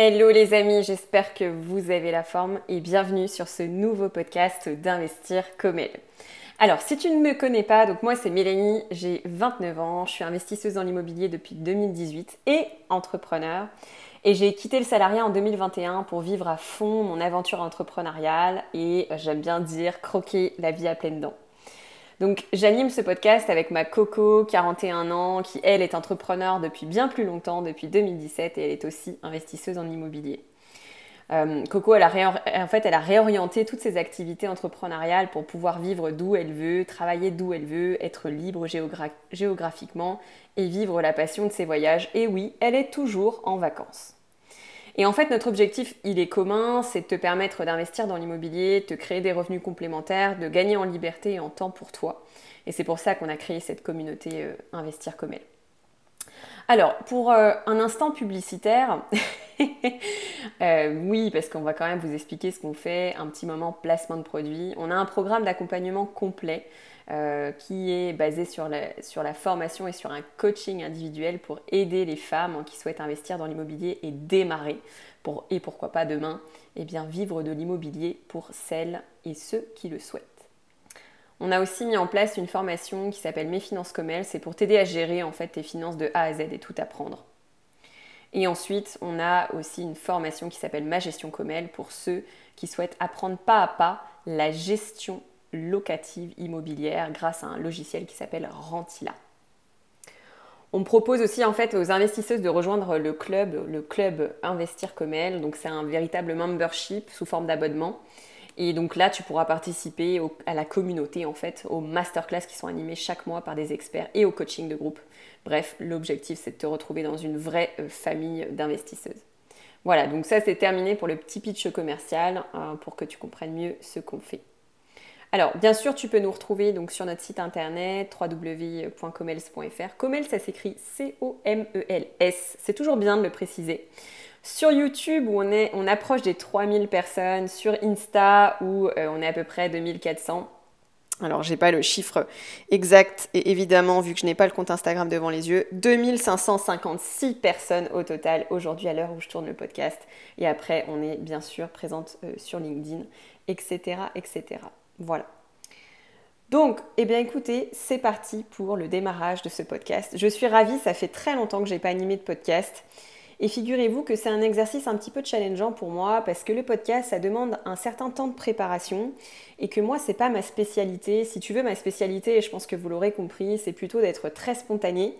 Hello les amis, j'espère que vous avez la forme et bienvenue sur ce nouveau podcast d'Investir comme elle. Alors si tu ne me connais pas, donc moi c'est Mélanie, j'ai 29 ans, je suis investisseuse dans l'immobilier depuis 2018 et entrepreneur. Et j'ai quitté le salariat en 2021 pour vivre à fond mon aventure entrepreneuriale et j'aime bien dire croquer la vie à pleines dents. Donc j'anime ce podcast avec ma Coco, 41 ans, qui elle est entrepreneur depuis bien plus longtemps, depuis 2017, et elle est aussi investisseuse en immobilier. Euh, Coco, elle a en fait, elle a réorienté toutes ses activités entrepreneuriales pour pouvoir vivre d'où elle veut, travailler d'où elle veut, être libre géographiquement et vivre la passion de ses voyages. Et oui, elle est toujours en vacances. Et en fait, notre objectif, il est commun, c'est de te permettre d'investir dans l'immobilier, de te créer des revenus complémentaires, de gagner en liberté et en temps pour toi. Et c'est pour ça qu'on a créé cette communauté euh, Investir comme elle. Alors, pour euh, un instant publicitaire, euh, oui, parce qu'on va quand même vous expliquer ce qu'on fait, un petit moment placement de produits. On a un programme d'accompagnement complet euh, qui est basé sur la, formation et sur un coaching individuel pour aider les femmes qui souhaitent investir dans l'immobilier et démarrer, pour, et pourquoi pas demain, eh bien vivre de l'immobilier pour celles et ceux qui le souhaitent. On a aussi mis en place une formation qui s'appelle Mes finances comme elles, c'est pour t'aider à gérer en fait tes finances de A à Z et tout apprendre. Et ensuite, on a aussi une formation qui s'appelle Ma gestion comme elle pour ceux qui souhaitent apprendre pas à pas la gestion locative immobilière grâce à un logiciel qui s'appelle Rentila. On propose aussi en fait aux investisseuses de rejoindre le club, le club Investir comme elle. Donc c'est un véritable membership sous forme d'abonnement. Et donc là, tu pourras participer à la communauté en fait, aux masterclass qui sont animées chaque mois par des experts et au coaching de groupe. Bref, l'objectif c'est de te retrouver dans une vraie euh, famille d'investisseuses. Voilà, donc ça c'est terminé pour le petit pitch commercial hein, pour que tu comprennes mieux ce qu'on fait. Alors, bien sûr, tu peux nous retrouver donc sur notre site internet www.comels.fr. Comels, ça s'écrit C-O-M-E-L-S. C'est toujours bien de le préciser. Sur YouTube, où on, est, on approche des 3000 personnes. Sur Insta, où euh, on est à peu près 2400. Alors, j'ai pas le chiffre exact et évidemment, vu que je n'ai pas le compte Instagram devant les yeux, 2556 personnes au total aujourd'hui à l'heure où je tourne le podcast. Et après, on est bien sûr présente euh, sur LinkedIn, etc., etc. Voilà. Donc, eh bien écoutez, c'est parti pour le démarrage de ce podcast. Je suis ravie, ça fait très longtemps que je n'ai pas animé de podcast. Et figurez-vous que c'est un exercice un petit peu challengeant pour moi parce que le podcast, ça demande un certain temps de préparation et que moi, c'est pas ma spécialité. Si tu veux, ma spécialité, et je pense que vous l'aurez compris, c'est plutôt d'être très spontané.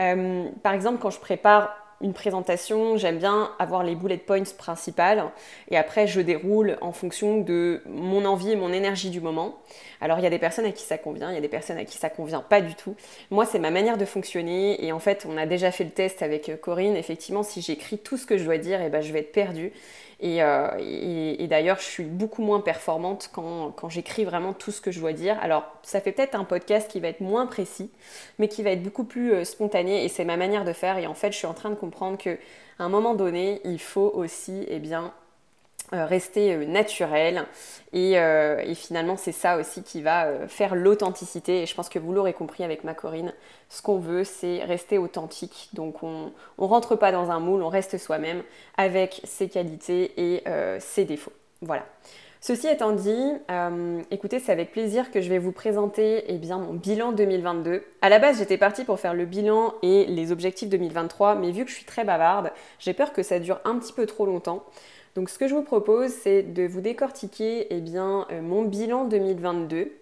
Euh, par exemple, quand je prépare une présentation, j'aime bien avoir les bullet points principales et après je déroule en fonction de mon envie et mon énergie du moment. Alors il y a des personnes à qui ça convient, il y a des personnes à qui ça convient pas du tout. Moi c'est ma manière de fonctionner et en fait on a déjà fait le test avec Corinne. Effectivement si j'écris tout ce que je dois dire, eh ben, je vais être perdue. Euh, et, d'ailleurs, je suis beaucoup moins performante quand, quand j'écris vraiment tout ce que je dois dire. Alors, ça fait peut-être un podcast qui va être moins précis, mais qui va être beaucoup plus euh, spontané. Et c'est ma manière de faire. Et en fait, je suis en train de comprendre qu'à un moment donné, il faut aussi, eh bien, rester euh, naturel. Euh, et, finalement, c'est ça aussi qui va faire l'authenticité. Et je pense que vous l'aurez compris avec ma Corinne, ce qu'on veut, c'est rester authentique. Donc on ne rentre pas dans un moule, on reste soi-même avec ses qualités et ses défauts. Voilà. Ceci étant dit, écoutez, c'est avec plaisir que je vais vous présenter eh bien, mon bilan 2022. À la base, j'étais partie pour faire le bilan et les objectifs 2023, mais vu que je suis très bavarde, j'ai peur que ça dure un petit peu trop longtemps. Donc ce que je vous propose, c'est de vous décortiquer eh euh, mon bilan 2022.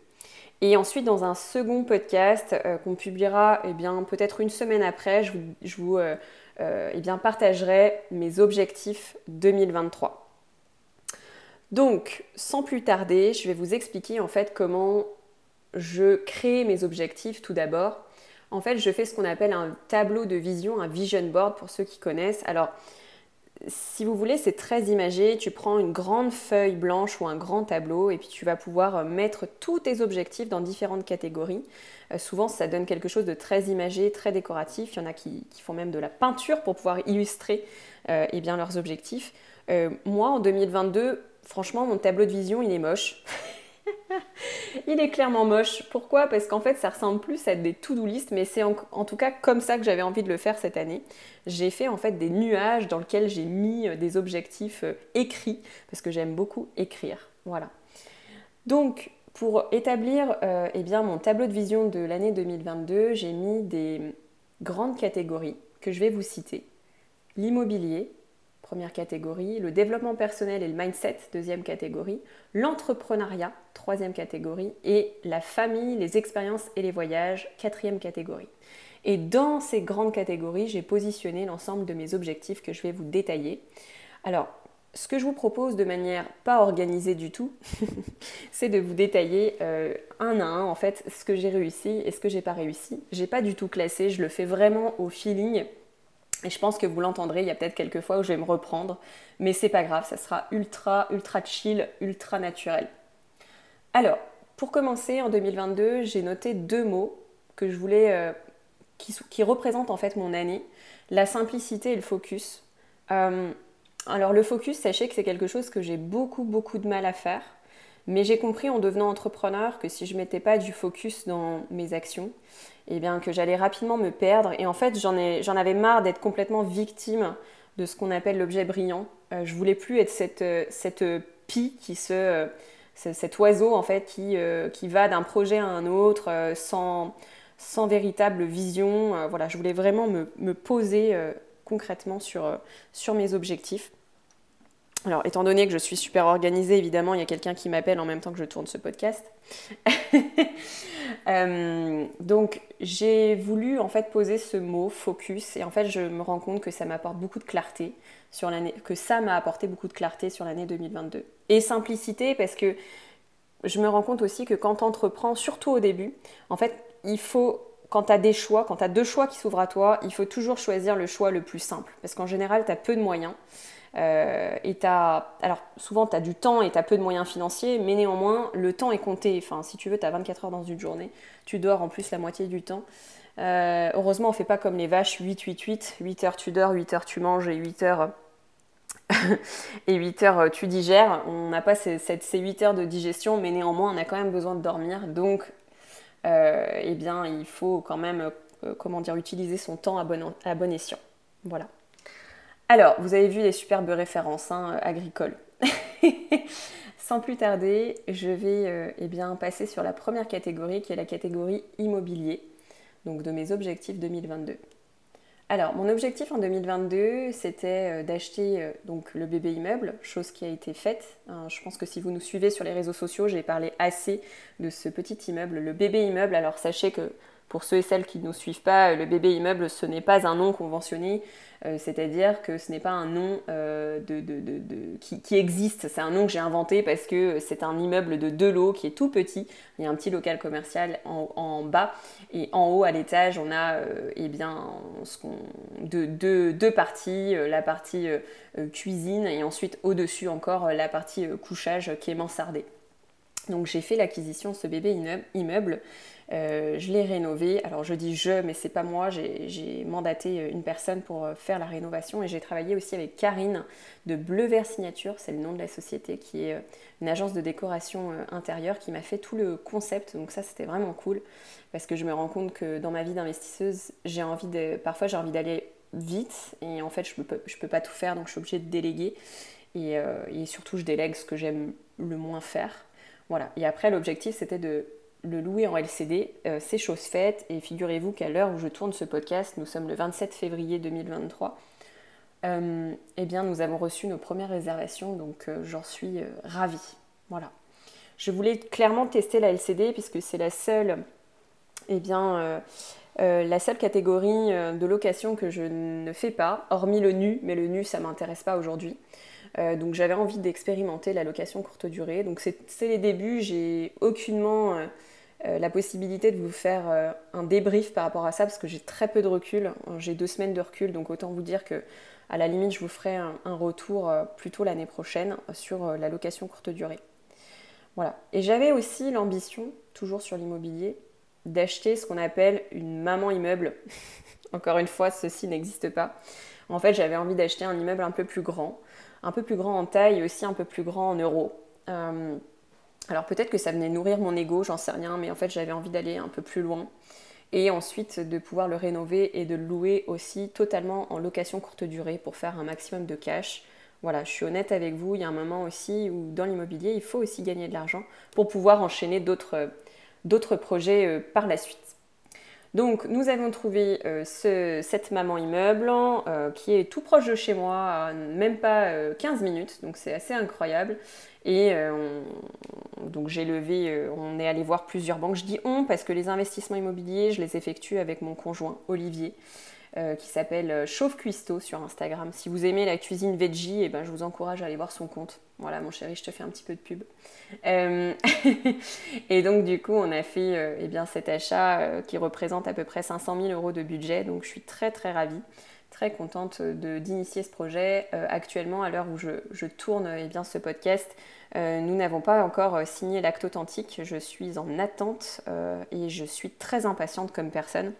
Et ensuite, dans un second podcast euh, qu'on publiera eh peut-être une semaine après, je vous, euh, eh partagerai mes objectifs 2023. Donc, sans plus tarder, je vais vous expliquer en fait comment je crée mes objectifs tout d'abord. En fait, je fais ce qu'on appelle un tableau de vision, un vision board pour ceux qui connaissent. Alors, si vous voulez, c'est très imagé. Tu prends une grande feuille blanche ou un grand tableau et puis tu vas pouvoir euh, mettre tous tes objectifs dans différentes catégories. Euh, souvent, ça donne quelque chose de très imagé, très décoratif. Il y en a qui, font même de la peinture pour pouvoir illustrer euh, eh leurs objectifs. moi, en 2022, franchement, mon tableau de vision, il est moche. il est clairement moche. Pourquoi? Parce qu'en fait, ça ressemble plus à des to-do list, mais c'est en, tout cas comme ça que j'avais envie de le faire cette année. J'ai fait en fait des nuages dans lesquels j'ai mis euh, des objectifs euh, écrits, parce que j'aime beaucoup écrire. Voilà. Donc, pour établir euh, eh bien, mon tableau de vision de l'année 2022, j'ai mis des grandes catégories que je vais vous citer. L'immobilier, première catégorie, le développement personnel et le mindset, deuxième catégorie, l'entrepreneuriat, troisième catégorie, et la famille, les expériences et les voyages, quatrième catégorie. Et dans ces grandes catégories, j'ai positionné l'ensemble de mes objectifs que je vais vous détailler. Alors, ce que je vous propose de manière pas organisée du tout, c'est de vous détailler euh, un à un en fait ce que j'ai réussi et ce que j'ai pas réussi. J'ai pas du tout classé, je le fais vraiment au feeling et je pense que vous l'entendrez, il y a peut-être quelques fois où je vais me reprendre, mais c'est pas grave, ça sera ultra, ultra chill, ultra naturel. Alors, pour commencer, en 2022, j'ai noté deux mots que je voulais, euh, qui, représentent en fait mon année, la simplicité et le focus. Euh, alors le focus, sachez que c'est quelque chose que j'ai beaucoup, beaucoup de mal à faire, mais j'ai compris en devenant entrepreneur que si je mettais pas du focus dans mes actions, eh bien, que j'allais rapidement me perdre. Et en fait, j'en, avais marre d'être complètement victime de ce qu'on appelle l'objet brillant. Euh, je voulais plus être cette, euh, cette pie qui se, euh, cet oiseau en fait qui, qui va d'un projet à un autre sans, sans véritable vision. voilà, je voulais vraiment me, me poser concrètement sur, sur mes objectifs. Alors, étant donné que je suis super organisée, évidemment, il y a quelqu'un qui m'appelle en même temps que je tourne ce podcast. Euh, donc, j'ai voulu en fait poser ce mot focus et en fait, je me rends compte que ça m'apporte beaucoup de clarté sur l'année, que ça m'a apporté beaucoup de clarté sur l'année 2022. Et simplicité parce que je me rends compte aussi que quand tu entreprends, surtout au début, en fait, il faut quand tu as des choix, quand tu as deux choix qui s'ouvrent à toi, il faut toujours choisir le choix le plus simple. Parce qu'en général, tu as peu de moyens. Euh, alors souvent tu as du temps et tu as peu de moyens financiers, mais néanmoins le temps est compté. Enfin, si tu veux, tu as 24 heures dans une journée, tu dors en plus la moitié du temps. Euh, heureusement, on fait pas comme les vaches 8-8-8, 8 heures tu dors, 8 heures tu manges et 8 heures. et 8 heures tu digères. On n'a pas ces, ces 8 heures de digestion, mais néanmoins on a quand même besoin de dormir. Donc, euh, eh bien, il faut quand même, comment dire, utiliser son temps à bon, à bon escient. Voilà. Alors, vous avez vu les superbes références hein, agricoles. Sans plus tarder, je vais euh, eh passer sur la première catégorie qui est la catégorie immobilier, donc de mes objectifs 2022. Alors, mon objectif en 2022, c'était euh, d'acheter euh, donc le bébé immeuble, chose qui a été faite. Hein, je pense que si vous nous suivez sur les réseaux sociaux, j'ai parlé assez de ce petit immeuble, le bébé immeuble. Alors, sachez que pour ceux et celles qui ne nous suivent pas, le bébé immeuble, ce n'est pas un nom conventionné, euh, c'est-à-dire que ce n'est pas un nom euh, qui, existe, c'est un nom que j'ai inventé parce que c'est un immeuble de deux lots qui est tout petit. Il y a un petit local commercial en, bas et en haut à l'étage, on a euh, eh bien, deux, parties, la partie cuisine et ensuite au-dessus encore la partie couchage qui est mansardée. Donc j'ai fait l'acquisition de ce bébé immeuble euh, je l'ai rénové. Alors je dis je, mais c'est pas moi. J'ai mandaté une personne pour euh, faire la rénovation et j'ai travaillé aussi avec Karine de Bleu Vert Signature, c'est le nom de la société, qui est euh, une agence de décoration intérieure qui m'a fait tout le concept. Donc ça c'était vraiment cool parce que je me rends compte que dans ma vie d'investisseuse, j'ai envie de, parfois j'ai envie d'aller vite et en fait je peux, je peux pas tout faire donc je suis obligée de déléguer et surtout je délègue ce que j'aime le moins faire. Voilà. Et après l'objectif c'était de le louer en LCD, euh, c'est chose faite. Et figurez-vous qu'à l'heure où je tourne ce podcast, nous sommes le 27 février 2023, euh, eh bien, nous avons reçu nos premières réservations, donc euh, j'en suis ravie. Voilà. Je voulais clairement tester la LCD puisque c'est la seule, eh bien, la seule catégorie de location que je ne fais pas, hormis le nu, mais le nu, ça m'intéresse pas aujourd'hui. Donc j'avais envie d'expérimenter la location courte durée. Donc c'est les débuts, j'ai aucunement euh, la possibilité de vous faire euh, un débrief par rapport à ça parce que j'ai très peu de recul. J'ai deux semaines de recul, donc autant vous dire que à la limite je vous ferai un, retour euh, plutôt l'année prochaine sur la location courte durée. Voilà. Et j'avais aussi l'ambition, toujours sur l'immobilier, d'acheter ce qu'on appelle une maman immeuble. Encore une fois, ceci n'existe pas. En fait, j'avais envie d'acheter un immeuble un peu plus grand, un peu plus grand en taille et aussi un peu plus grand en euros. Alors peut-être que ça venait nourrir mon ego, j'en sais rien, mais en fait j'avais envie d'aller un peu plus loin. Et ensuite de pouvoir le rénover et de le louer aussi totalement en location courte durée pour faire un maximum de cash. Voilà, je suis honnête avec vous, il y a un moment aussi où dans l'immobilier, il faut aussi gagner de l'argent pour pouvoir enchaîner d'autres projets euh, par la suite. Donc nous avons trouvé euh, cette maman immeuble euh, qui est tout proche de chez moi, même pas 15 minutes, donc c'est assez incroyable. Et donc j'ai levé, on est allé voir plusieurs banques. Je dis on parce que les investissements immobiliers, je les effectue avec mon conjoint Olivier. Euh, qui s'appelle euh, Chauve Cuisto sur Instagram. Si vous aimez la cuisine veggie, eh ben, je vous encourage à aller voir son compte. Voilà, mon chéri, je te fais un petit peu de pub. Euh, et donc, du coup, on a fait eh bien, cet achat qui représente à peu près 500 000 euros de budget. Donc, je suis très, très ravie très contente d'initier ce projet. actuellement, à l'heure où je, tourne eh bien, ce podcast, nous n'avons pas encore signé l'acte authentique. Je suis en attente et je suis très impatiente comme personne.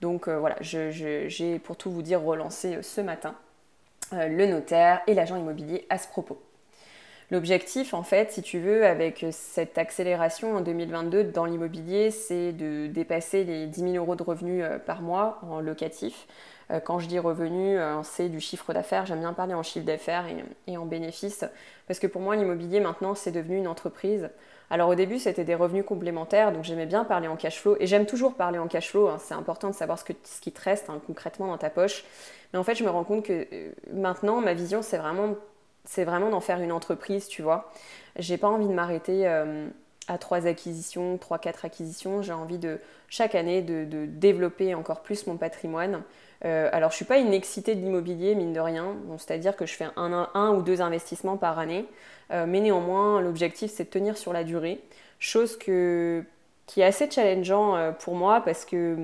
Donc euh, voilà, j'ai pour tout vous dire relancé euh, ce matin euh, le notaire et l'agent immobilier à ce propos. L'objectif, en fait, si tu veux, avec cette accélération en 2022 dans l'immobilier, c'est de dépasser les 10 000 euros de revenus par mois en locatif. Quand je dis revenus, c'est du chiffre d'affaires. J'aime bien parler en chiffre d'affaires et, en bénéfices. Parce que pour moi, l'immobilier, maintenant, c'est devenu une entreprise. Alors au début, c'était des revenus complémentaires, donc j'aimais bien parler en cash flow, et j'aime toujours parler en cash flow, hein. c'est important de savoir ce, qui te reste hein, concrètement dans ta poche. Mais en fait, je me rends compte que euh, maintenant, ma vision, c'est vraiment, vraiment d'en faire une entreprise, tu vois. J'ai pas envie de m'arrêter euh, à trois acquisitions, trois, quatre acquisitions, j'ai envie de chaque année de, développer encore plus mon patrimoine. Euh, alors, je suis pas une excitée de l'immobilier, mine de rien, c'est-à-dire que je fais un, ou deux investissements par année. Euh, mais néanmoins, l'objectif, c'est de tenir sur la durée. Chose qui est assez challengeant euh, pour moi parce que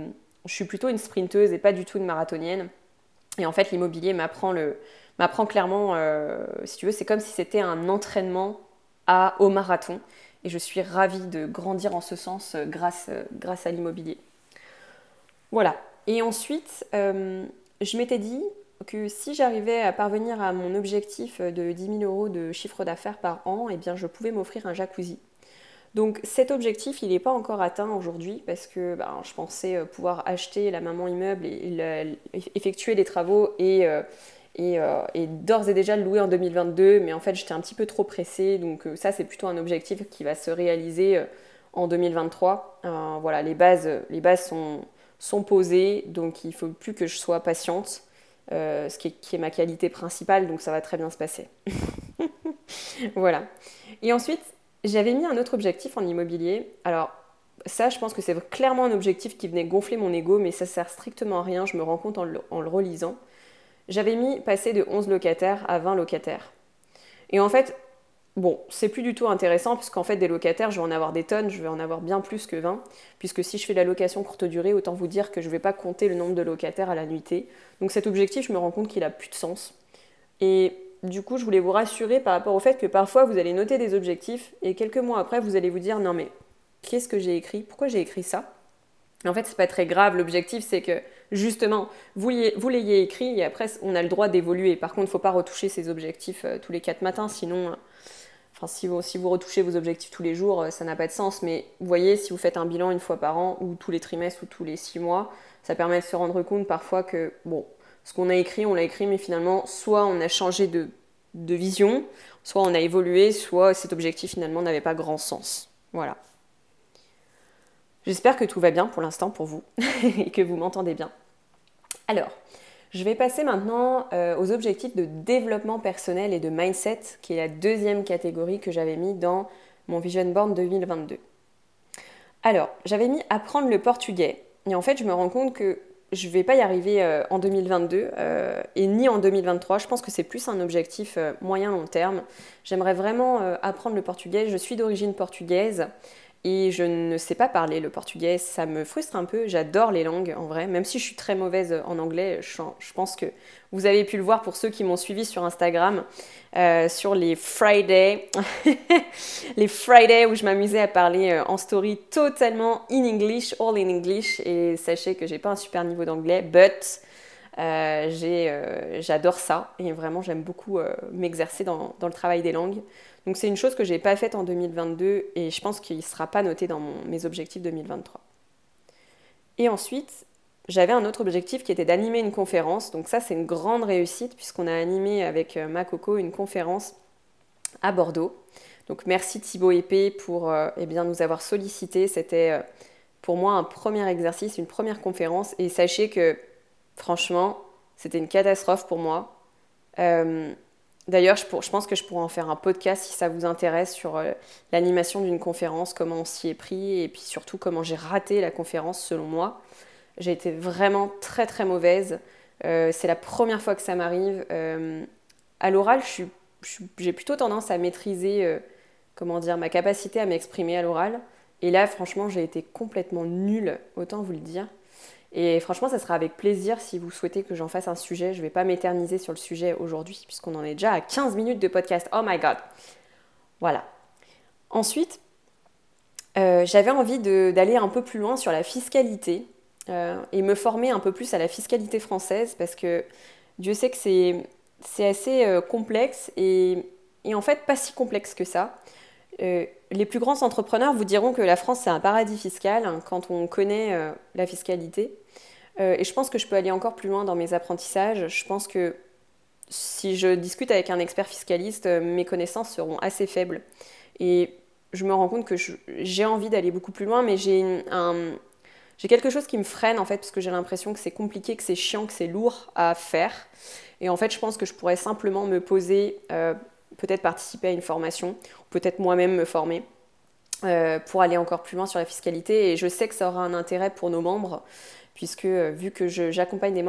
je suis plutôt une sprinteuse et pas du tout une marathonienne. Et en fait, l'immobilier m'apprend, clairement, si tu veux, c'est comme si c'était un entraînement au marathon. Et je suis ravie de grandir en ce sens grâce à l'immobilier. Voilà. Et ensuite, je m'étais dit, que si j'arrivais à parvenir à mon objectif de 10 000 euros de chiffre d'affaires par an, eh bien je pouvais m'offrir un jacuzzi. Donc cet objectif, il n'est pas encore atteint aujourd'hui parce que ben, je pensais euh, pouvoir acheter la maman immeuble et, effectuer les travaux et, euh, euh, et, d'ores et déjà le louer en 2022. Mais en fait, j'étais un petit peu trop pressée. Donc ça, c'est plutôt un objectif qui va se réaliser en 2023. voilà, les bases, les bases sont, sont posées. Donc il faut plus que je sois patiente. Euh, ce qui est, ma qualité principale, donc ça va très bien se passer. voilà. Et ensuite, j'avais mis un autre objectif en immobilier. Alors, ça, je pense que c'est clairement un objectif qui venait gonfler mon ego, mais ça sert strictement à rien, je me rends compte en en le relisant. J'avais mis passer de 11 locataires à 20 locataires. Et en fait, Bon, c'est plus du tout intéressant puisqu'en fait des locataires, je vais en avoir des tonnes, je vais en avoir bien plus que 20, puisque si je fais la location courte durée, autant vous dire que je ne vais pas compter le nombre de locataires à la nuitée. Donc cet objectif, je me rends compte qu'il a plus de sens. Et du coup, je voulais vous rassurer par rapport au fait que parfois vous allez noter des objectifs et quelques mois après, vous allez vous dire non mais qu'est-ce que j'ai écrit? Pourquoi j'ai écrit ça? En fait, c'est pas très grave. L'objectif, c'est que justement, vous l'ayez écrit et après, on a le droit d'évoluer. Par contre, il ne faut pas retoucher ces objectifs euh, tous les quatre matins, sinon si vous, retouchez vos objectifs tous les jours, euh, ça n'a pas de sens. Mais vous voyez, si vous faites un bilan une fois par an, ou tous les trimestres, ou tous les six mois, ça permet de se rendre compte parfois que, bon, ce qu'on a écrit, on l'a écrit, mais finalement, soit on a changé de, vision, soit on a évolué, soit cet objectif finalement n'avait pas grand sens. Voilà. J'espère que tout va bien pour l'instant pour vous et que vous m'entendez bien. Alors, je vais passer maintenant euh, aux objectifs de développement personnel et de mindset, qui est la deuxième catégorie que j'avais mis dans mon Vision Board 2022. Alors, j'avais mis apprendre le portugais. Et en fait, je me rends compte que je ne vais pas y arriver euh, en 2022 euh, et ni en 2023. Je pense que c'est plus un objectif moyen-long terme. J'aimerais vraiment apprendre le portugais. Je suis d'origine portugaise et je ne sais pas parler le portugais, ça me frustre un peu. J'adore les langues en vrai, même si je suis très mauvaise en anglais. Je, pense que vous avez pu le voir pour ceux qui m'ont suivi sur Instagram, euh, sur les Fridays, les Fridays où je m'amusais à parler euh, en story totalement in English, all in English. Et sachez que j'ai pas un super niveau d'anglais, but J'adore ça et vraiment j'aime beaucoup m'exercer dans, le travail des langues. Donc c'est une chose que je n'ai pas faite en 2022 et je pense qu'il ne sera pas noté dans mes objectifs 2023. Et ensuite, j'avais un autre objectif qui était d'animer une conférence. Donc ça, c'est une grande réussite puisqu'on a animé avec euh, ma coco une conférence à Bordeaux. Donc merci Thibaut Épée pour euh, eh nous avoir sollicité. C'était euh, pour moi un premier exercice, une première conférence. Et sachez que franchement, c'était une catastrophe pour moi. D'ailleurs, je, pense que je pourrais en faire un podcast si ça vous intéresse sur l'animation d'une conférence, comment on s'y est pris et puis surtout comment j'ai raté la conférence selon moi. J'ai été vraiment très très mauvaise. Euh, c'est la première fois que ça m'arrive. Euh, à l'oral, j'ai plutôt tendance à maîtriser euh, comment dire, ma capacité à m'exprimer à l'oral. Et là, franchement, j'ai été complètement nulle, autant vous le dire. Et franchement, ça sera avec plaisir si vous souhaitez que j'en fasse un sujet. Je ne vais pas m'éterniser sur le sujet aujourd'hui, puisqu'on en est déjà à 15 minutes de podcast. Oh my god! Voilà. Ensuite, j'avais envie d'aller un peu plus loin sur la fiscalité. Euh, et me former un peu plus à la fiscalité française parce que Dieu sait que c'est assez euh, complexe et, en fait pas si complexe que ça. Euh, les plus grands entrepreneurs vous diront que la France c'est un paradis fiscal hein, quand on connaît la fiscalité. et je pense que je peux aller encore plus loin dans mes apprentissages. Je pense que si je discute avec un expert fiscaliste, mes connaissances seront assez faibles. Et je me rends compte que j'ai envie d'aller beaucoup plus loin, mais j'ai quelque chose qui me freine en fait parce que j'ai l'impression que c'est compliqué, que c'est chiant, que c'est lourd à faire. Et en fait, je pense que je pourrais simplement me poser, euh, peut-être participer à une formation, peut-être moi-même me former euh, pour aller encore plus loin sur la fiscalité. Et je sais que ça aura un intérêt pour nos membres, puisque euh, vu que j'accompagne des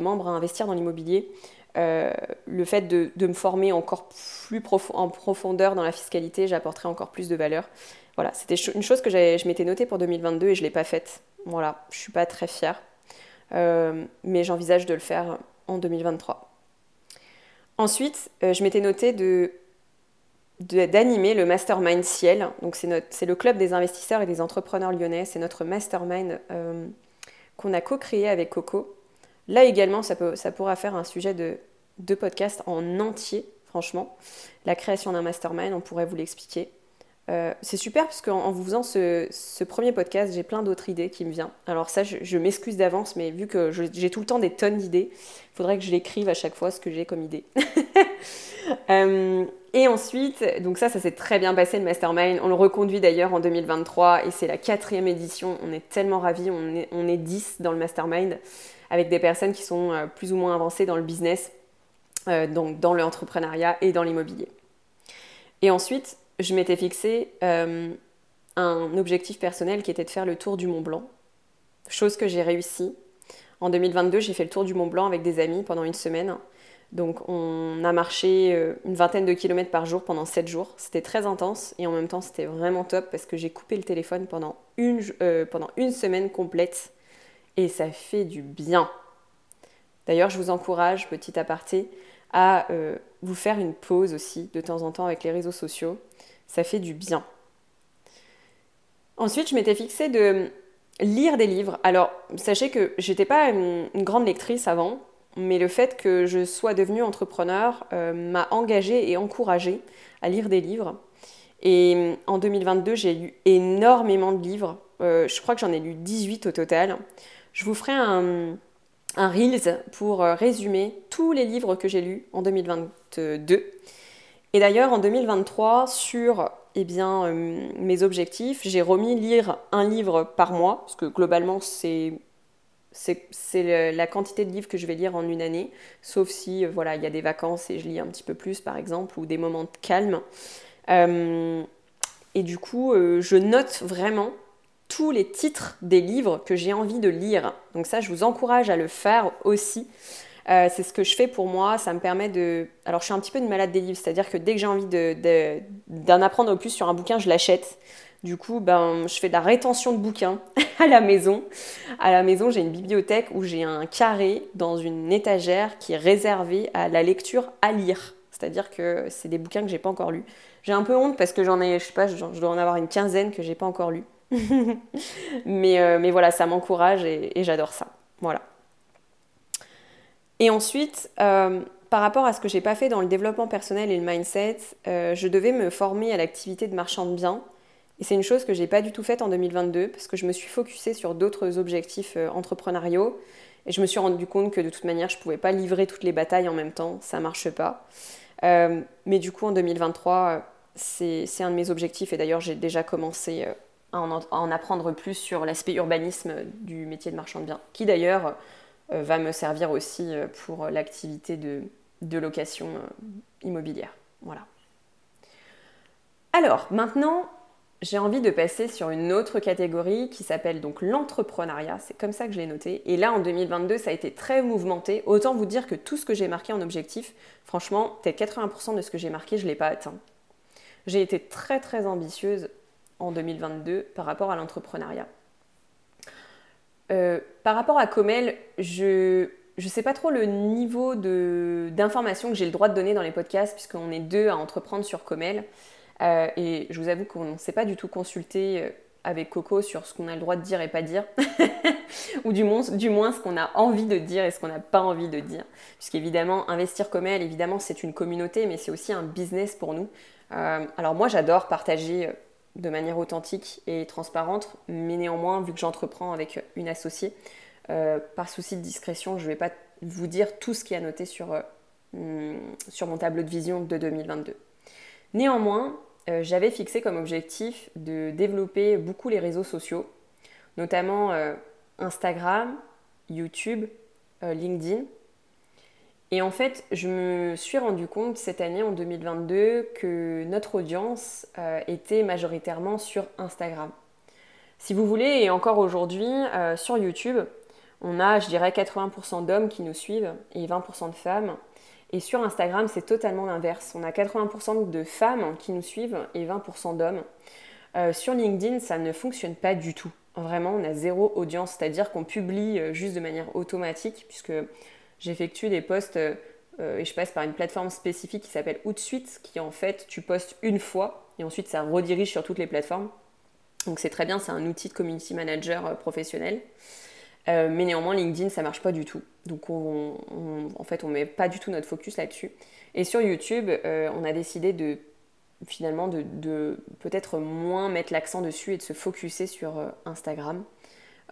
membres, à investir dans l'immobilier, le fait de, me former encore plus en profondeur dans la fiscalité, j'apporterai encore plus de valeur. Voilà, c'était une chose que je m'étais notée pour 2022 et je ne l'ai pas faite. Voilà, je suis pas très fière, euh, mais j'envisage de le faire en 2023. Ensuite, euh, je m'étais noté d'animer le mastermind Ciel. C'est le club des investisseurs et des entrepreneurs lyonnais. C'est notre mastermind euh, qu'on a co-créé avec Coco. Là également, ça pourra faire un sujet de, de podcast en entier, franchement. La création d'un mastermind, on pourrait vous l'expliquer. Euh, c'est super parce qu'en vous faisant ce, premier podcast, j'ai plein d'autres idées qui me viennent. Alors ça, je, m'excuse d'avance, mais vu que j'ai tout le temps des tonnes d'idées, il faudrait que je l'écrive à chaque fois ce que j'ai comme idée. Euh, et ensuite, donc ça, ça s'est très bien passé le mastermind. On le reconduit d'ailleurs en 2023 et c'est la quatrième édition. On est tellement ravis, on est, on est 10 dans le mastermind avec des personnes qui sont euh, plus ou moins avancées dans le business, donc dans l'entrepreneuriat et dans l'immobilier. Et ensuite, je m'étais fixé euh, un objectif personnel qui était de faire le tour du Mont Blanc, chose que j'ai réussi. En 2022, j'ai fait le tour du Mont Blanc avec des amis pendant une semaine. Donc on a marché euh, une vingtaine de kilomètres par jour pendant 7 jours. C'était très intense et en même temps c'était vraiment top parce que j'ai coupé le téléphone pendant une, euh, pendant une semaine complète et ça fait du bien. D'ailleurs je vous encourage, petit aparté, à vous faire une pause aussi de temps en temps avec les réseaux sociaux ça fait du bien. Ensuite, je m'étais fixé de lire des livres. Alors, sachez que j'étais pas une, grande lectrice avant, mais le fait que je sois devenue entrepreneur euh, m'a engagée et encouragée à lire des livres. Et en 2022, j'ai lu énormément de livres. Euh, je crois que j'en ai lu 18 au total. Je vous ferai un, un Reels pour euh, résumer tous les livres que j'ai lus en 2022 et d'ailleurs, en 2023, sur eh bien, euh, mes objectifs, j'ai remis lire un livre par mois, parce que globalement, c'est c'est la quantité de livres que je vais lire en une année, sauf si euh, voilà il y a des vacances et je lis un petit peu plus par exemple, ou des moments de calme. Et du coup, je note vraiment tous les titres des livres que j'ai envie de lire. Donc ça, je vous encourage à le faire aussi. Euh, c'est ce que je fais pour moi. Ça me permet de. Alors, je suis un petit peu une malade des livres, c'est-à-dire que dès que j'ai envie d'en apprendre au plus sur un bouquin, je l'achète. Du coup, ben, je fais de la rétention de bouquins à la maison. À la maison, j'ai une bibliothèque où j'ai un carré dans une étagère qui est réservé à la lecture à lire. C'est-à-dire que c'est des bouquins que j'ai pas encore lus. J'ai un peu honte parce que j'en ai, je sais pas, je dois en avoir une quinzaine que j'ai pas encore lus. mais, euh, mais voilà, ça m'encourage et j'adore ça. Voilà. Et ensuite, par rapport à ce que j'ai pas fait dans le développement personnel et le mindset, je devais me former à l'activité de marchand de biens. Et c'est une chose que j'ai pas du tout faite en 2022 parce que je me suis focusée sur d'autres objectifs entrepreneuriaux et je me suis rendu compte que de toute manière, je pouvais pas livrer toutes les batailles en même temps, ça marche pas. mais du coup, en 2023, c'est un de mes objectifs et d'ailleurs, j'ai déjà commencé en, apprendre plus sur l'aspect urbanisme du métier de marchand de biens, qui d'ailleurs euh, va me servir aussi euh, pour l'activité de, de, location euh, immobilière. Voilà. Alors, maintenant, j'ai envie de passer sur une autre catégorie qui s'appelle donc l'entrepreneuriat. C'est comme ça que je l'ai noté. Et là, en 2022, ça a été très mouvementé. Autant vous dire que tout ce que j'ai marqué en objectif, franchement, peut-être 80% de ce que j'ai marqué, je ne l'ai pas atteint. J'ai été très très ambitieuse en 2022 par rapport à l'entrepreneuriat. Euh, par rapport à Comel, je ne sais pas trop le niveau d'information que j'ai le droit de donner dans les podcasts, puisqu'on est deux à entreprendre sur Comel. Euh, et je vous avoue qu'on ne s'est pas du tout consulté euh, avec Coco sur ce qu'on a le droit de dire et pas dire, ou du moins, du moins ce qu'on a envie de dire et ce qu'on n'a pas envie de dire. Puisqu'évidemment, investir comme elle, évidemment, c'est une communauté, mais c'est aussi un business pour nous. alors moi, j'adore partager de manière authentique et transparente, mais néanmoins, vu que j'entreprends avec une associée, euh, par souci de discrétion, je ne vais pas vous dire tout ce qui est noté sur, euh, hmm, sur mon tableau de vision de 2022. Néanmoins, euh, j'avais fixé comme objectif de développer beaucoup les réseaux sociaux, notamment Instagram, YouTube, LinkedIn, et en fait, je me suis rendu compte cette année, en 2022, que notre audience euh, était majoritairement sur Instagram. Si vous voulez, et encore aujourd'hui, euh, sur YouTube, on a, je dirais, 80% d'hommes qui nous suivent et 20% de femmes. Et sur Instagram, c'est totalement l'inverse. On a 80% de femmes qui nous suivent et 20% d'hommes. Euh, sur LinkedIn, ça ne fonctionne pas du tout. Vraiment, on a zéro audience, c'est-à-dire qu'on publie juste de manière automatique, puisque j'effectue des posts euh, et je passe par une plateforme spécifique qui s'appelle Outsuite, qui en fait, tu postes une fois et ensuite ça redirige sur toutes les plateformes. Donc c'est très bien, c'est un outil de community manager euh, professionnel. Euh, mais néanmoins, LinkedIn, ça marche pas du tout. Donc on, en fait, on met pas du tout notre focus là-dessus. Et sur YouTube, on a décidé de finalement de, de peut-être moins mettre l'accent dessus et de se focuser sur Instagram.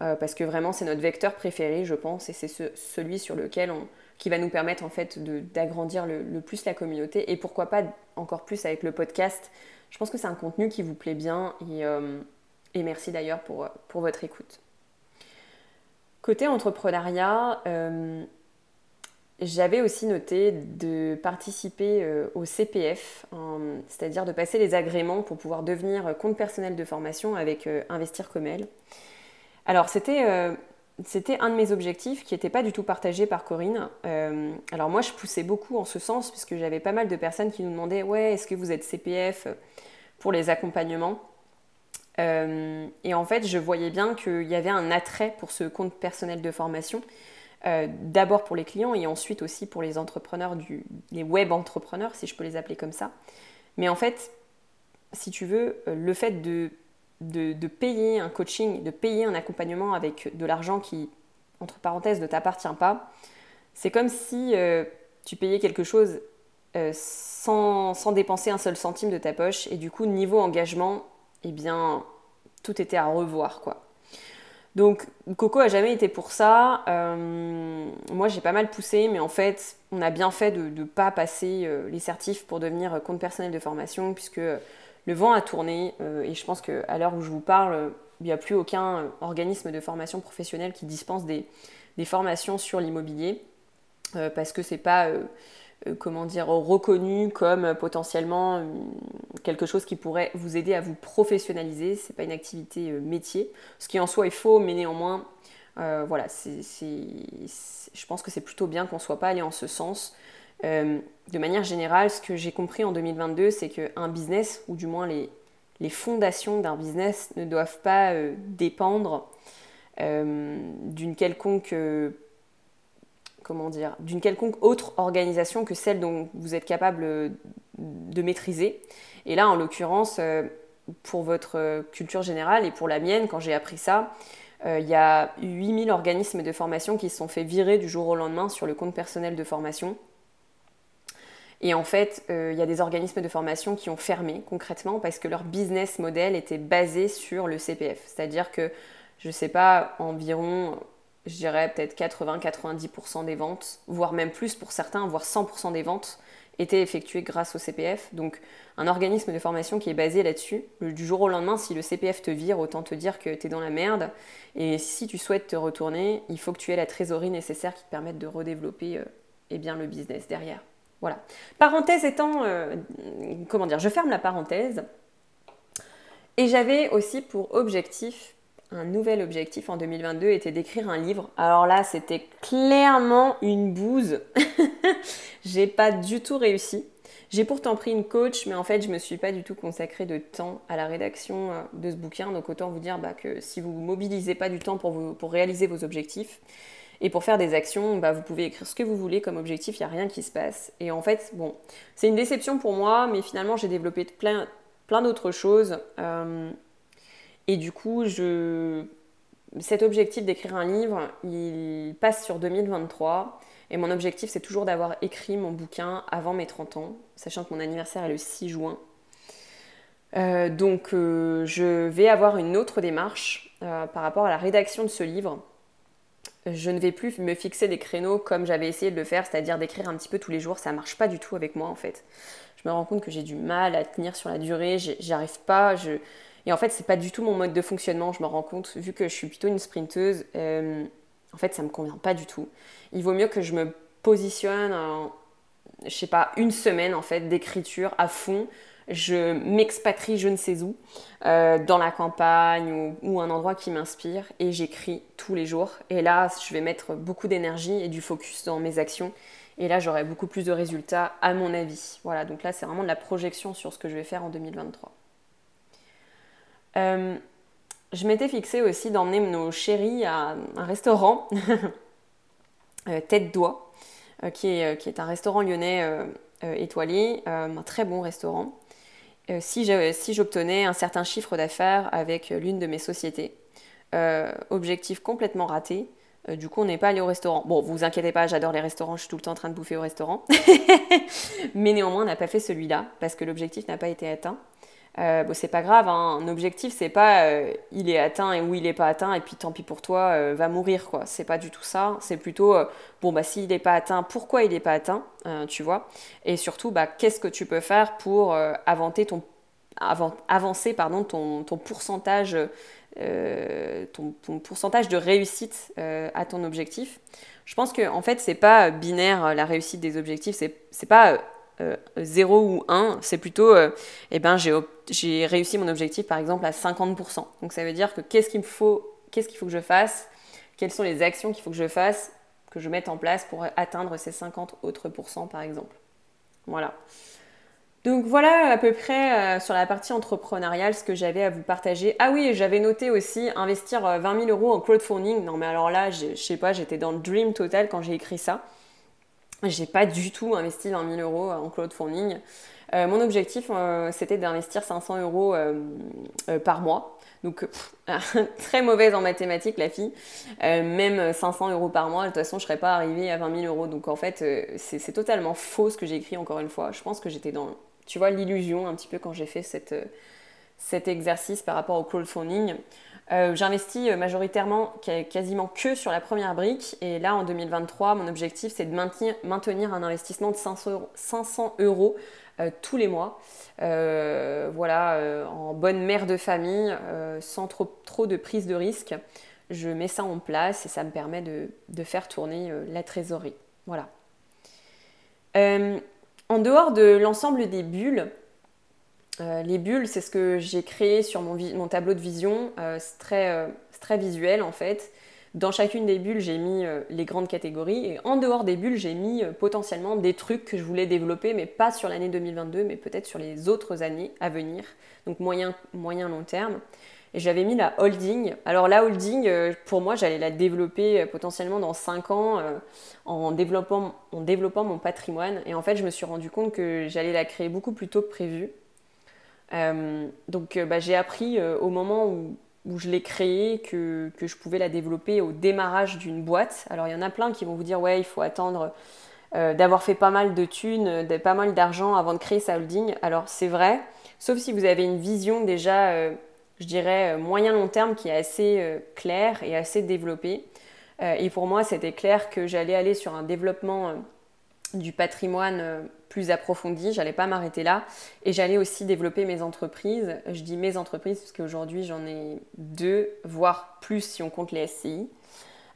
Euh, parce que vraiment c'est notre vecteur préféré, je pense, et c'est celui sur lequel on, qui va nous permettre en fait d'agrandir le, plus la communauté et pourquoi pas encore plus avec le podcast. Je pense que c'est un contenu qui vous plaît bien et, euh, merci d'ailleurs pour, votre écoute. Côté entrepreneuriat, euh, j'avais aussi noté de participer au CPF, c'est-à-dire de passer les agréments pour pouvoir devenir compte personnel de formation avec Investir comme Alors euh, c'était un de mes objectifs qui n'était pas du tout partagé par Corinne. Euh, alors moi je poussais beaucoup en ce sens puisque j'avais pas mal de personnes qui nous demandaient ouais est-ce que vous êtes CPF pour les accompagnements? Euh, Et en fait je voyais bien qu'il y avait un attrait pour ce compte personnel de formation. D'abord pour les clients et ensuite aussi pour les entrepreneurs, les web entrepreneurs si je peux les appeler comme ça. Mais en fait, si tu veux, le fait de de, payer un coaching, de payer un accompagnement avec de l'argent qui, entre parenthèses, ne t'appartient pas, c'est comme si euh, tu payais quelque chose euh, sans, dépenser un seul centime de ta poche. Et du coup, niveau engagement, eh bien, tout était à revoir, quoi. Donc, Coco a jamais été pour ça. Euh, moi, j'ai pas mal poussé, mais en fait, on a bien fait de ne pas passer les certifs pour devenir compte personnel de formation, puisque le vent a tourné euh, et je pense qu'à l'heure où je vous parle, il n'y a plus aucun euh, organisme de formation professionnelle qui dispense des, formations sur l'immobilier euh, parce que c'est pas comment dire reconnu comme potentiellement quelque chose qui pourrait vous aider à vous professionnaliser. C'est pas une activité métier, ce qui en soi est faux, mais néanmoins voilà, je pense que c'est plutôt bien qu'on ne soit pas allé en ce sens. Euh, de manière générale, ce que j'ai compris en 2022, c'est qu'un business, ou du moins les, fondations d'un business, ne doivent pas euh, dépendre euh, d'une quelconque, d'une quelconque autre organisation que celle dont vous êtes capable de maîtriser. Et là, en l'occurrence, pour votre culture générale et pour la mienne, quand j'ai appris ça, il y a 8000 organismes de formation qui se sont fait virer du jour au lendemain sur le compte personnel de formation. Et en fait, il y a des organismes de formation qui ont fermé concrètement parce que leur business model était basé sur le CPF. C'est-à-dire que, je ne sais pas, environ je dirais peut-être 80-90% des ventes, voire même plus pour certains, voire 100% des ventes étaient effectuées grâce au CPF. Donc un organisme de formation qui est basé là-dessus, du jour au lendemain, si le CPF te vire, autant te dire que tu es dans la merde. Et si tu souhaites te retourner, il faut que tu aies la trésorerie nécessaire qui te permette de redévelopper euh, eh bien, le business derrière. Voilà. Parenthèse étant, euh, comment dire, je ferme la parenthèse. Et j'avais aussi pour objectif un nouvel objectif en 2022 était d'écrire un livre. Alors là, c'était clairement une bouse. j'ai pas du tout réussi. J'ai pourtant pris une coach, mais en fait, je me suis pas du tout consacré de temps à la rédaction euh, de ce bouquin. Donc autant vous dire bah, que si vous mobilisez pas du temps pour, réaliser vos objectifs et pour faire des actions, bah, vous pouvez écrire ce que vous voulez comme objectif, il n'y a rien qui se passe. Et en fait, bon, c'est une déception pour moi, mais finalement, j'ai développé plein, plein d'autres choses. Euh, et du coup, je... cet objectif d'écrire un livre, il passe sur 2023. Et mon objectif, c'est toujours d'avoir écrit mon bouquin avant mes 30 ans, sachant que mon anniversaire est le 6 juin. Euh, donc, euh, je vais avoir une autre démarche par rapport à la rédaction de ce livre. Je ne vais plus me fixer des créneaux comme j'avais essayé de le faire, c'est-à-dire d'écrire un petit peu tous les jours. Ça ne marche pas du tout avec moi en fait. Je me rends compte que j'ai du mal à tenir sur la durée, j'y arrive pas. Et en fait, c'est pas du tout mon mode de fonctionnement, je me rends compte, vu que je suis plutôt une sprinteuse. Euh, en fait, ça me convient pas du tout. Il vaut mieux que je me positionne, en, je sais pas, une semaine en fait d'écriture à fond. Je m'expatrie je ne sais où, euh, dans la campagne ou, un endroit qui m'inspire et j'écris tous les jours. Et là, je vais mettre beaucoup d'énergie et du focus dans mes actions. Et là, j'aurai beaucoup plus de résultats à mon avis. Voilà, donc là, c'est vraiment de la projection sur ce que je vais faire en 2023. Euh, je m'étais fixé aussi d'emmener nos chéris à un restaurant, euh, Tête d'Oie, qui, est, un restaurant lyonnais étoilé, un très bon restaurant, si j'obtenais un certain chiffre d'affaires avec l'une de mes sociétés. objectif complètement raté. du coup, on n'est pas allé au restaurant. Bon, vous inquiétez pas, j'adore les restaurants, je suis tout le temps en train de bouffer au restaurant. Mais néanmoins, on n'a pas fait celui-là parce que l'objectif n'a pas été atteint. Euh, bon, c'est pas grave, hein. un objectif c'est pas euh, il est atteint et où il est pas atteint et puis tant pis pour toi, euh, va mourir quoi. C'est pas du tout ça, c'est plutôt bon bah s'il n'est pas atteint, pourquoi il n'est pas atteint, tu vois? Et surtout, bah, qu'est-ce que tu peux faire pour ton, avancer pardon, ton, ton pourcentage, ton, pourcentage de réussite à ton objectif? Je pense que en fait c'est pas binaire la réussite des objectifs, c'est pas 0 euh, ou 1, c'est plutôt, euh, eh ben, j'ai réussi mon objectif par exemple à 50%. Donc ça veut dire que qu'est-ce qu'il faut, faut que je fasse, quelles sont les actions qu'il faut que je fasse, que je mette en place pour atteindre ces 50 autres pourcents par exemple. Voilà. Donc voilà à peu près euh, sur la partie entrepreneuriale ce que j'avais à vous partager. Ah oui, j'avais noté aussi investir 20 000 euros en crowdfunding. Non mais alors là, je sais pas, j'étais dans le dream total quand j'ai écrit ça. J'ai pas du tout investi 20 000 euros en crowdfunding. Euh, mon objectif, euh, c'était d'investir 500 euros euh, par mois. Donc, très mauvaise en mathématiques, la fille. même 500 euros par mois, de toute façon, je serais pas arrivée à 20 000 euros. Donc, en fait, c'est totalement faux ce que j'ai écrit, encore une fois. Je pense que j'étais dans, tu vois, l'illusion un petit peu quand j'ai fait cette, cet exercice par rapport au crowdfunding. Euh, j'investis euh, majoritairement quasiment que sur la première brique et là en 2023 mon objectif c'est de maintenir, un investissement de 500 euros, euh, tous les mois. voilà, en bonne mère de famille, sans trop, de prise de risque. Je mets ça en place et ça me permet de faire tourner la trésorerie. Voilà. en dehors de l'ensemble des bulles, euh, les bulles, c'est ce que j'ai créé sur mon, tableau de vision. Euh, euh, c'est très, visuel en fait. Dans chacune des bulles, j'ai mis les grandes catégories. Et en dehors des bulles, j'ai mis potentiellement des trucs que je voulais développer, mais pas sur l'année 2022, mais peut-être sur les autres années à venir. Donc moyen, long terme. Et j'avais mis la holding. Alors la holding, pour moi, j'allais la développer potentiellement dans 5 ans en, développant, en développant mon patrimoine. Et en fait, je me suis rendu compte que j'allais la créer beaucoup plus tôt que prévu. Euh, donc euh, bah, j'ai appris euh, au moment où je l'ai créée, que, je pouvais la développer au démarrage d'une boîte. Alors il y en a plein qui vont vous dire ouais il faut attendre d'avoir fait pas mal de thunes, pas mal d'argent avant de créer sa holding. Alors c'est vrai, sauf si vous avez une vision déjà, je dirais, moyen long terme qui est assez claire et assez développée. et pour moi c'était clair que j'allais aller sur un développement du patrimoine plus approfondie, j'allais pas m'arrêter là et j'allais aussi développer mes entreprises. Je dis mes entreprises parce qu'aujourd'hui j'en ai deux, voire plus si on compte les SCI.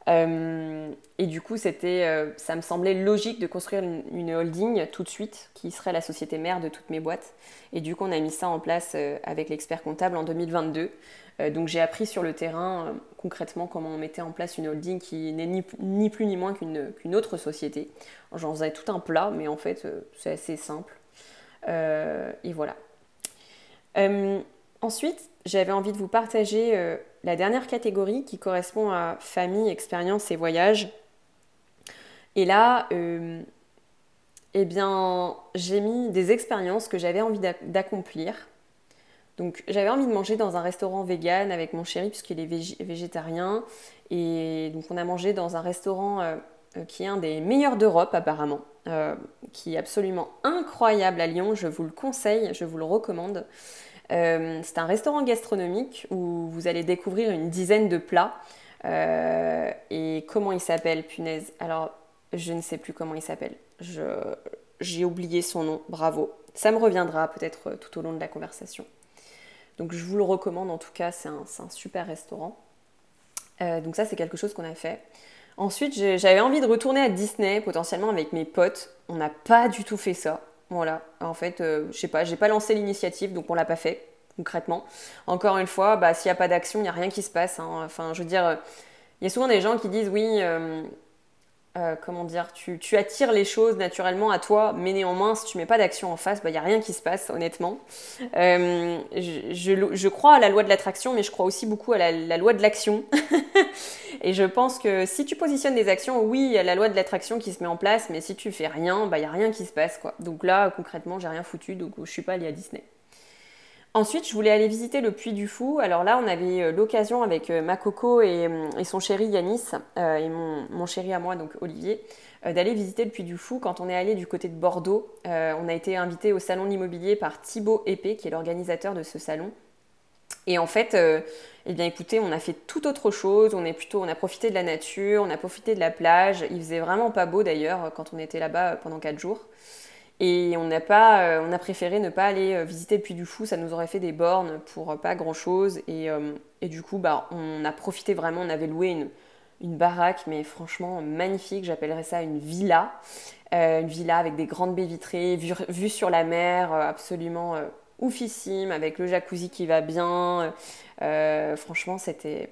Euh, et du coup, c'était, euh, ça me semblait logique de construire une, holding tout de suite, qui serait la société mère de toutes mes boîtes. Et du coup, on a mis ça en place euh, avec l'expert comptable en 2022. Donc, j'ai appris sur le terrain concrètement comment on mettait en place une holding qui n'est ni, plus ni moins qu'une, autre société. J'en faisais tout un plat, mais en fait, c'est assez simple. et voilà. ensuite, j'avais envie de vous partager la dernière catégorie qui correspond à famille, expérience et voyage. Et là, euh, eh bien, j'ai mis des expériences que j'avais envie d'accomplir. Donc, j'avais envie de manger dans un restaurant vegan avec mon chéri puisqu'il est végétarien. Et donc, on a mangé dans un restaurant euh, euh, qui est un des meilleurs d'Europe apparemment, qui est absolument incroyable à Lyon. Je vous le conseille, je vous le recommande. Euh, c'est un restaurant gastronomique où vous allez découvrir une dizaine de plats. Euh, et comment il s'appelle, punaise? Alors, je ne sais plus comment il s'appelle. J'ai oublié son nom, bravo. Ça me reviendra peut-être euh, tout au long de la conversation. Donc je vous le recommande en tout cas, c'est un, super restaurant. donc ça c'est quelque chose qu'on a fait. Ensuite j'avais envie de retourner à Disney potentiellement avec mes potes. On n'a pas du tout fait ça. Voilà, en fait, euh, je sais pas, j'ai pas lancé l'initiative, donc on l'a pas fait concrètement. Encore une fois, bah, s'il n'y a pas d'action, il n'y a rien qui se passe. Hein. Enfin, je veux dire, euh, il y a souvent des gens qui disent oui, euh, euh, comment dire, tu, attires les choses naturellement à toi, mais néanmoins, si tu mets pas d'action en face, il bah, n'y a rien qui se passe, honnêtement. Euh, je, crois à la loi de l'attraction, mais je crois aussi beaucoup à la, loi de l'action. et je pense que si tu positionnes des actions, oui, il y a la loi de l'attraction qui se met en place, mais si tu fais rien, il bah, n'y a rien qui se passe. Quoi. Donc là, concrètement, j'ai rien foutu, donc je suis pas allée à Disney. Ensuite, je voulais aller visiter le Puy du Fou. Alors là, on avait euh, l'occasion avec euh, ma coco et, son chéri Yanis euh, et mon, chéri à moi, donc Olivier, d'aller visiter le Puy du Fou. Quand on est allé du côté de Bordeaux, on a été invité au salon de l'immobilier par Thibaut Épée, qui est l'organisateur de ce salon. Et en fait, eh bien écoutez, on a fait tout autre chose. On est plutôt, on a profité de la nature, on a profité de la plage. Il faisait vraiment pas beau d'ailleurs quand on était là-bas pendant quatre jours. Et on n'a pas, euh, on a préféré ne pas aller euh, visiter le Puy du Fou, ça nous aurait fait des bornes pour euh, pas grand chose. Et, et du coup, bah, on a profité vraiment, on avait loué une, une baraque, mais franchement magnifique, j'appellerais ça une villa. une villa avec des grandes baies vitrées, vue, sur la mer, absolument oufissime, avec le jacuzzi qui va bien. franchement, c'était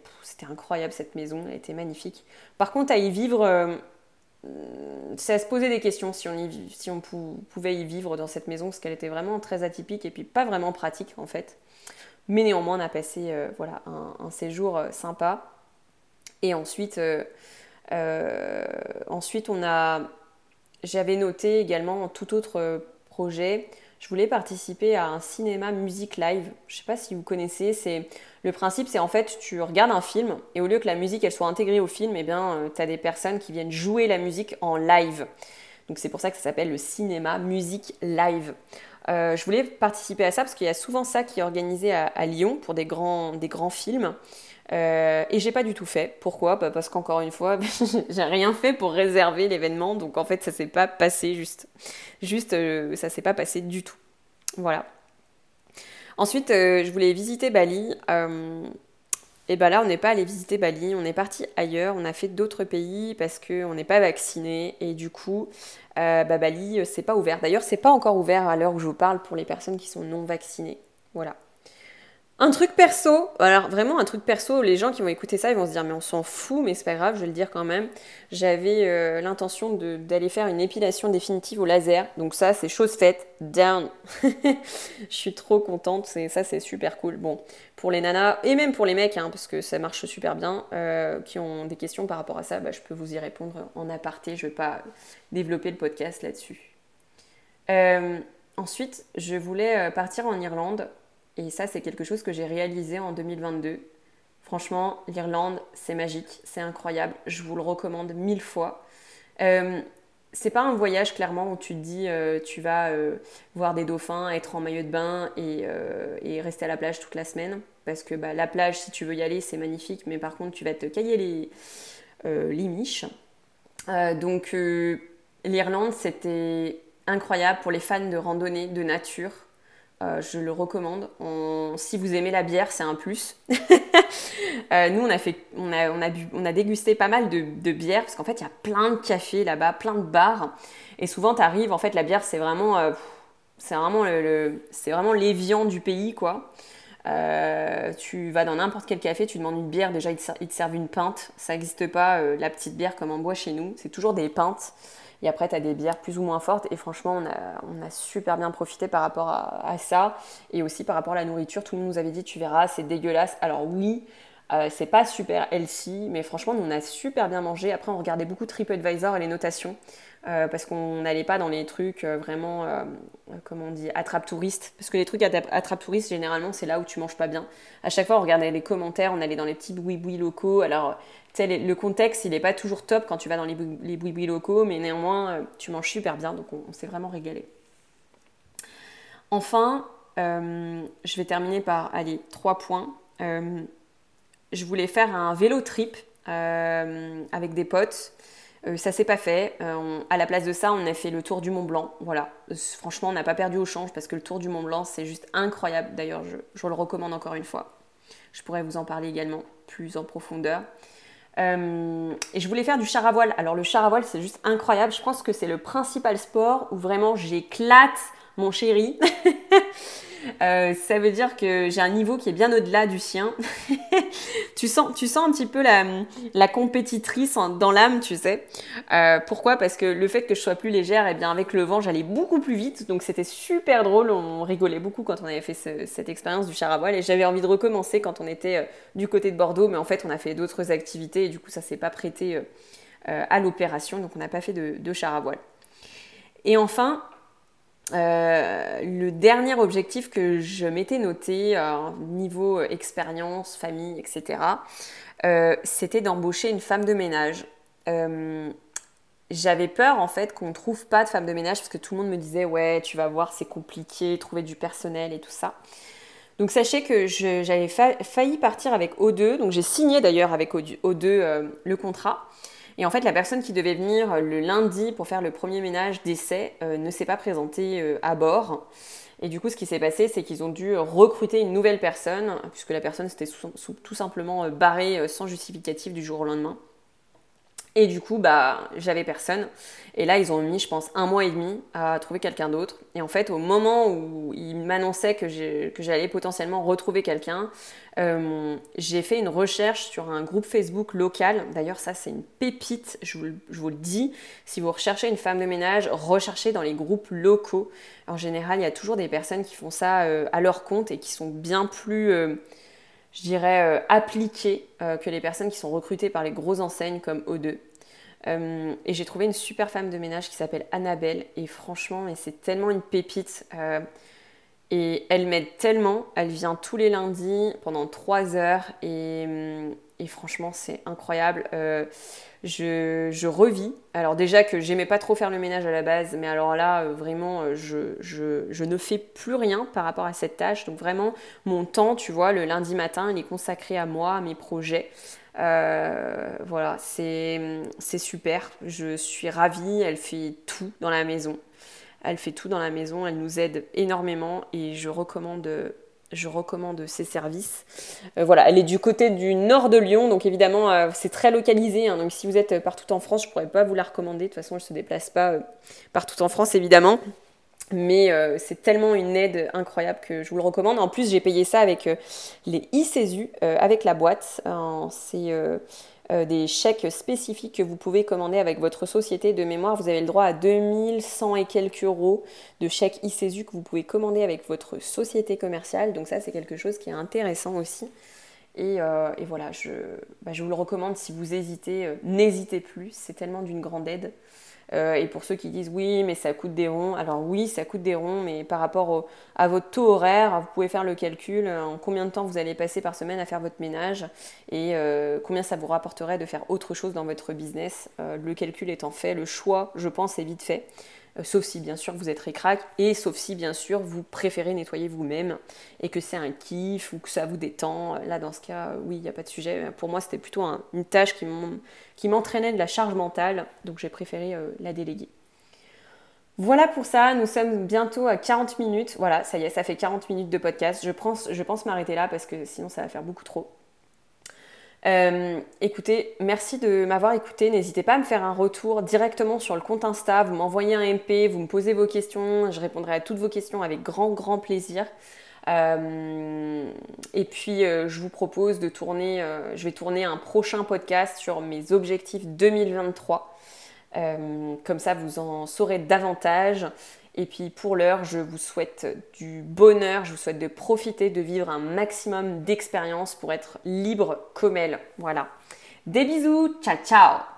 incroyable cette maison, elle était magnifique. Par contre, à y vivre c'est à se poser des questions si on, pouvait y vivre dans cette maison, parce qu'elle était vraiment très atypique et puis pas vraiment pratique en fait. Mais néanmoins, on a passé euh, voilà, un, séjour euh, sympa. Et ensuite, euh, ensuite on a, j'avais noté également tout autre projet je voulais participer à un cinéma musique live. Je ne sais pas si vous connaissez, c'est le principe c'est en fait tu regardes un film et au lieu que la musique soit intégrée au film, eh bien euh, tu as des personnes qui viennent jouer la musique en live. Donc c'est pour ça que ça s'appelle le cinéma musique live. Euh, je voulais participer à ça parce qu'il y a souvent ça qui est organisé à, Lyon pour des grands films. Euh, et j'ai pas du tout fait. Pourquoi? Bah, Parce qu'encore une fois, j'ai rien fait pour réserver l'événement, donc en fait ça s'est pas passé juste. Juste, euh, ça s'est pas passé du tout. Voilà. Ensuite, euh, je voulais visiter Bali. Et ben là, on n'est pas allé visiter Bali, on est parti ailleurs, on a fait d'autres pays parce qu'on n'est pas vacciné et du coup, bah, Bali, c'est pas ouvert. D'ailleurs, c'est pas encore ouvert à l'heure où je vous parle pour les personnes qui sont non vaccinées. Voilà. Un truc perso, alors vraiment un truc perso, les gens qui vont écouter ça, ils vont se dire mais on s'en fout, mais c'est pas grave, je vais le dire quand même. J'avais euh, l'intention d'aller faire une épilation définitive au laser, donc ça c'est chose faite, down. je suis trop contente, ça c'est super cool. Bon, pour les nanas et même pour les mecs, hein, parce que ça marche super bien, euh, qui ont des questions par rapport à ça, bah, je peux vous y répondre en aparté, je vais pas développer le podcast là-dessus. Euh, ensuite, je voulais partir en Irlande et ça, c'est quelque chose que j'ai réalisé en 2022. Franchement, l'Irlande, c'est magique, c'est incroyable, je vous le recommande mille fois. Euh, c'est pas un voyage clairement où tu te dis euh, tu vas euh, voir des dauphins, être en maillot de bain et, rester à la plage toute la semaine. Parce que bah, la plage, si tu veux y aller, c'est magnifique, mais par contre, tu vas te cailler les, les miches. donc, l'Irlande, c'était incroyable pour les fans de randonnée, de nature. Euh, je le recommande. si vous aimez la bière, c'est un plus. Euh, nous, on a, on, on, on dégusté pas mal de, de bières parce qu'en fait, il y a plein de cafés là-bas, plein de bars. Et souvent, tu arrives, en fait, la bière, c'est vraiment, euh, c'est du pays, quoi. tu vas dans n'importe quel café, tu demandes une bière, déjà ils te, servent une pinte. Ça n'existe pas la petite bière comme en bois chez nous, c'est toujours des pintes. Et après, tu as des bières plus ou moins fortes. Et franchement, on a, super bien profité par rapport à, ça. Et aussi par rapport à la nourriture. Tout le monde nous avait dit, tu verras, c'est dégueulasse. Alors oui, euh, c'est pas super healthy, mais franchement, on a super bien mangé. Après, on regardait beaucoup TripAdvisor et les notations. Euh, parce qu'on n'allait pas dans les trucs euh, vraiment, comment on dit, attrape-touristes. Parce que les trucs attrape-touristes, généralement, c'est là où tu manges pas bien. À chaque fois, on regardait les commentaires, on allait dans les petits boui-boui locaux. Alors, le contexte, il n'est pas toujours top quand tu vas dans les, les boui locaux, mais néanmoins, euh, tu manges super bien, donc on, s'est vraiment régalé. Enfin, euh, je vais terminer par, allez, trois points. Euh, je voulais faire un vélo trip avec des potes. ça s'est pas fait. à la place de ça, on a fait le tour du Mont Blanc. Voilà. Franchement, on n'a pas perdu au change parce que le tour du Mont Blanc, c'est juste incroyable. D'ailleurs, je, je, le recommande encore une fois. Je pourrais vous en parler également plus en profondeur. Euh, et je voulais faire du char à voile. Alors le char à voile, c'est juste incroyable. Je pense que c'est le principal sport où vraiment j'éclate mon chéri. Euh, ça veut dire que j'ai un niveau qui est bien au-delà du sien. tu, sens, tu sens un petit peu la, la compétitrice dans l'âme, tu sais. Euh, pourquoi? Parce que le fait que je sois plus légère, et eh bien avec le vent, j'allais beaucoup plus vite. Donc c'était super drôle. On rigolait beaucoup quand on avait fait cette expérience du char à voile. Et j'avais envie de recommencer quand on était euh, du côté de Bordeaux. Mais en fait, on a fait d'autres activités et du coup, ça s'est pas prêté à l'opération. Donc on n'a pas fait de, de char à voile. Et enfin, euh, le dernier objectif que je m'étais noté, euh, niveau expérience, famille, etc., euh, c'était d'embaucher une femme de ménage. J'avais peur en fait qu'on ne trouve pas de femme de ménage parce que tout le monde me disait ouais tu vas voir c'est compliqué trouver du personnel et tout ça. Donc sachez que j'avais failli partir avec O2, donc j'ai signé d'ailleurs avec O2 le contrat. Et en fait, la personne qui devait venir le lundi pour faire le premier ménage d'essai euh, ne s'est pas présentée euh, à bord. Et du coup, ce qui s'est passé, c'est qu'ils ont dû recruter une nouvelle personne, puisque la personne s'était tout simplement euh, barrée sans justificatif du jour au lendemain. Et du coup, bah, j'avais personne. Et là, ils ont mis, je pense, un mois et demi à trouver quelqu'un d'autre. Et en fait, au moment où ils m'annonçaient que j'allais potentiellement retrouver quelqu'un, euh, j'ai fait une recherche sur un groupe Facebook local. D'ailleurs, ça, c'est une pépite, je vous, le dis. Si vous recherchez une femme de ménage, recherchez dans les groupes locaux. En général, il y a toujours des personnes qui font ça euh, à leur compte et qui sont bien plus... Euh, je dirais, euh, appliquées euh, que les personnes qui sont recrutées par les grosses enseignes comme O2. Euh, et j'ai trouvé une super femme de ménage qui s'appelle Annabelle. Et franchement, c'est tellement une pépite. Et elle m'aide tellement. Elle vient tous les lundis pendant trois heures. Et, et franchement, c'est incroyable je, revis. Alors déjà que j'aimais pas trop faire le ménage à la base, mais alors là, euh, vraiment, euh, je, ne fais plus rien par rapport à cette tâche. Donc vraiment, mon temps, tu vois, le lundi matin, il est consacré à moi, à mes projets. Euh, voilà, c'est super. Je suis ravie. Elle fait tout dans la maison. Elle fait tout dans la maison. Elle nous aide énormément et je recommande je recommande ses services. Euh, voilà, elle est du côté du nord de Lyon, donc évidemment euh, c'est très localisé. Hein. donc si vous êtes partout en France, je ne pourrais pas vous la recommander. De toute façon, elle ne se déplace pas euh, partout en France, évidemment. Mais c'est tellement une aide incroyable que je vous le recommande. En plus, j'ai payé ça avec les ICESU, avec la boîte. c'est euh, des chèques spécifiques que vous pouvez commander avec votre société de mémoire. Vous avez le droit à 2100 et quelques euros de chèques ICESU que vous pouvez commander avec votre société commerciale. Donc ça, c'est quelque chose qui est intéressant aussi. Et, euh, voilà, je, bah, je, vous le recommande si vous hésitez, euh, n'hésitez plus, c'est tellement d'une grande aide. Euh, et pour ceux qui disent oui, mais ça coûte des ronds, alors oui, ça coûte des ronds, mais par rapport à votre taux horaire, vous pouvez faire le calcul en combien de temps vous allez passer par semaine à faire votre ménage et combien ça vous rapporterait de faire autre chose dans votre business. le calcul étant fait, le choix, je pense, est vite fait. Euh, sauf si bien sûr vous êtes récrac et sauf si bien sûr vous préférez nettoyer vous-même et que c'est un kiff ou que ça vous détend. Là dans ce cas, euh, oui, il n'y a pas de sujet. Pour moi c'était plutôt une tâche qui m'entraînait de la charge mentale, donc j'ai préféré euh, la déléguer. Voilà pour ça, nous sommes bientôt à 40 minutes. Voilà, ça y est, ça fait 40 minutes de podcast. Je pense, je pense m'arrêter là parce que sinon ça va faire beaucoup trop. Euh, écoutez, merci de m'avoir écouté. N'hésitez pas à me faire un retour directement sur le compte Insta. Vous m'envoyez un MP, vous me posez vos questions. Je répondrai à toutes vos questions avec grand, grand plaisir. Euh, et puis, euh, je vous propose de tourner, je vais tourner un prochain podcast sur mes objectifs 2023. comme ça, vous en saurez davantage. Et puis pour l'heure, je vous souhaite du bonheur, je vous souhaite de profiter, de vivre un maximum d'expérience pour être libre comme elle. Voilà. Des bisous, ciao ciao